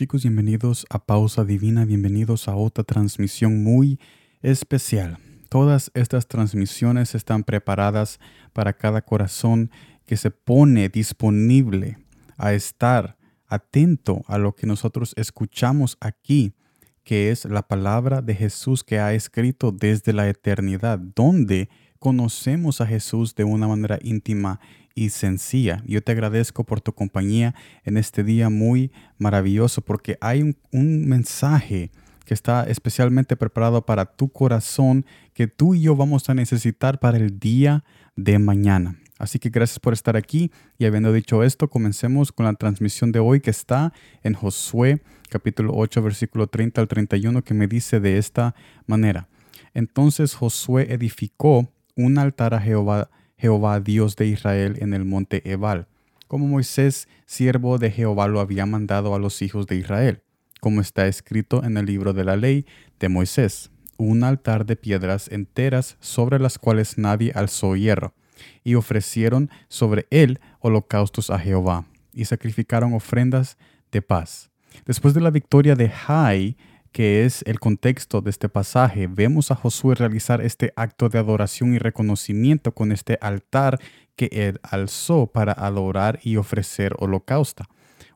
Chicos, bienvenidos a Pausa Divina, bienvenidos a otra transmisión muy especial. Todas estas transmisiones están preparadas para cada corazón que se pone disponible a estar atento a lo que nosotros escuchamos aquí, que es la palabra de Jesús que ha escrito desde la eternidad, donde conocemos a Jesús de una manera íntima y sencilla. Yo te agradezco por tu compañía en este día muy maravilloso porque hay un, un mensaje que está especialmente preparado para tu corazón que tú y yo vamos a necesitar para el día de mañana. Así que gracias por estar aquí y habiendo dicho esto, comencemos con la transmisión de hoy que está en Josué capítulo 8 versículo 30 al 31 que me dice de esta manera. Entonces Josué edificó un altar a Jehová, Jehová Dios de Israel en el monte Ebal, como Moisés, siervo de Jehová, lo había mandado a los hijos de Israel, como está escrito en el libro de la ley de Moisés, un altar de piedras enteras sobre las cuales nadie alzó hierro y ofrecieron sobre él holocaustos a Jehová, y sacrificaron ofrendas de paz. Después de la victoria de Jai, que es el contexto de este pasaje, vemos a Josué realizar este acto de adoración y reconocimiento con este altar que él alzó para adorar y ofrecer holocausto.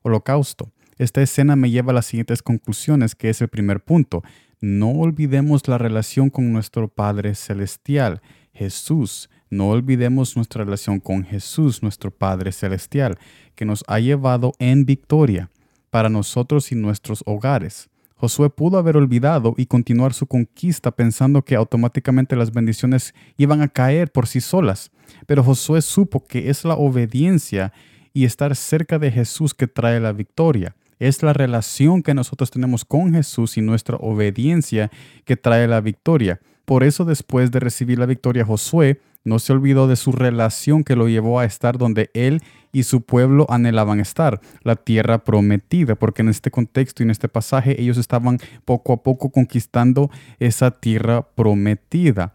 holocausto. Esta escena me lleva a las siguientes conclusiones, que es el primer punto. No olvidemos la relación con nuestro Padre Celestial, Jesús. No olvidemos nuestra relación con Jesús, nuestro Padre Celestial, que nos ha llevado en victoria para nosotros y nuestros hogares. Josué pudo haber olvidado y continuar su conquista pensando que automáticamente las bendiciones iban a caer por sí solas. Pero Josué supo que es la obediencia y estar cerca de Jesús que trae la victoria. Es la relación que nosotros tenemos con Jesús y nuestra obediencia que trae la victoria. Por eso después de recibir la victoria Josué no se olvidó de su relación que lo llevó a estar donde él y su pueblo anhelaban estar, la tierra prometida, porque en este contexto y en este pasaje ellos estaban poco a poco conquistando esa tierra prometida,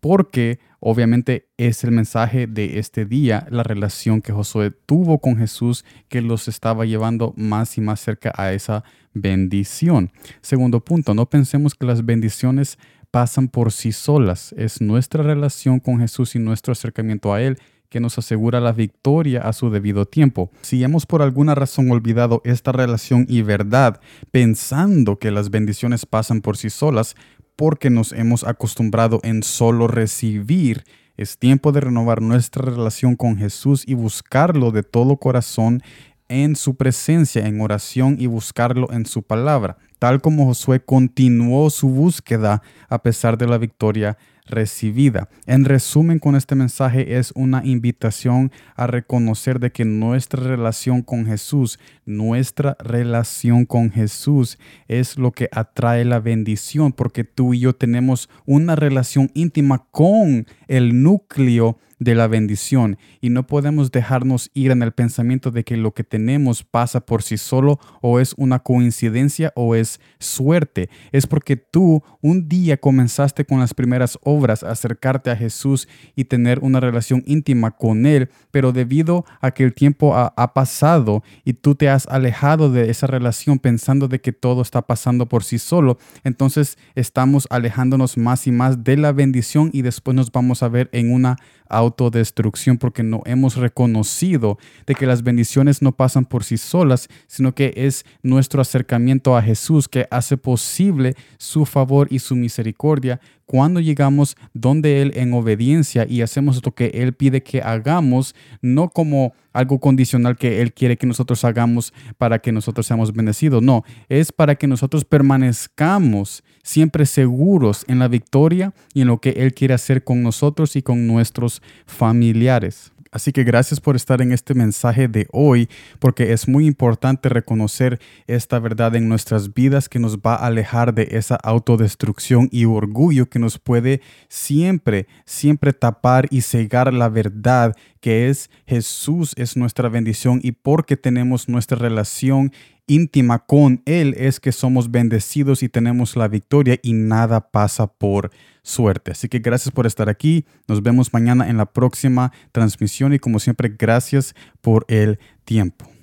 porque obviamente es el mensaje de este día, la relación que Josué tuvo con Jesús que los estaba llevando más y más cerca a esa bendición. Segundo punto, no pensemos que las bendiciones pasan por sí solas. Es nuestra relación con Jesús y nuestro acercamiento a Él que nos asegura la victoria a su debido tiempo. Si hemos por alguna razón olvidado esta relación y verdad, pensando que las bendiciones pasan por sí solas, porque nos hemos acostumbrado en solo recibir, es tiempo de renovar nuestra relación con Jesús y buscarlo de todo corazón en su presencia, en oración y buscarlo en su palabra tal como Josué continuó su búsqueda a pesar de la victoria recibida. En resumen, con este mensaje es una invitación a reconocer de que nuestra relación con Jesús, nuestra relación con Jesús es lo que atrae la bendición, porque tú y yo tenemos una relación íntima con el núcleo de la bendición y no podemos dejarnos ir en el pensamiento de que lo que tenemos pasa por sí solo o es una coincidencia o es suerte. Es porque tú un día comenzaste con las primeras obras acercarte a Jesús y tener una relación íntima con Él, pero debido a que el tiempo ha, ha pasado y tú te has alejado de esa relación pensando de que todo está pasando por sí solo, entonces estamos alejándonos más y más de la bendición y después nos vamos a ver en una autodestrucción porque no hemos reconocido de que las bendiciones no pasan por sí solas, sino que es nuestro acercamiento a Que hace posible su favor y su misericordia cuando llegamos donde Él en obediencia y hacemos lo que Él pide que hagamos, no como algo condicional que Él quiere que nosotros hagamos para que nosotros seamos bendecidos, no, es para que nosotros permanezcamos siempre seguros en la victoria y en lo que Él quiere hacer con nosotros y con nuestros familiares. Así que gracias por estar en este mensaje de hoy, porque es muy importante reconocer esta verdad en nuestras vidas que nos va a alejar de esa autodestrucción y orgullo que nos puede siempre, siempre tapar y cegar la verdad que es Jesús es nuestra bendición y porque tenemos nuestra relación íntima con Él es que somos bendecidos y tenemos la victoria y nada pasa por suerte. Así que gracias por estar aquí. Nos vemos mañana en la próxima transmisión y como siempre, gracias por el tiempo.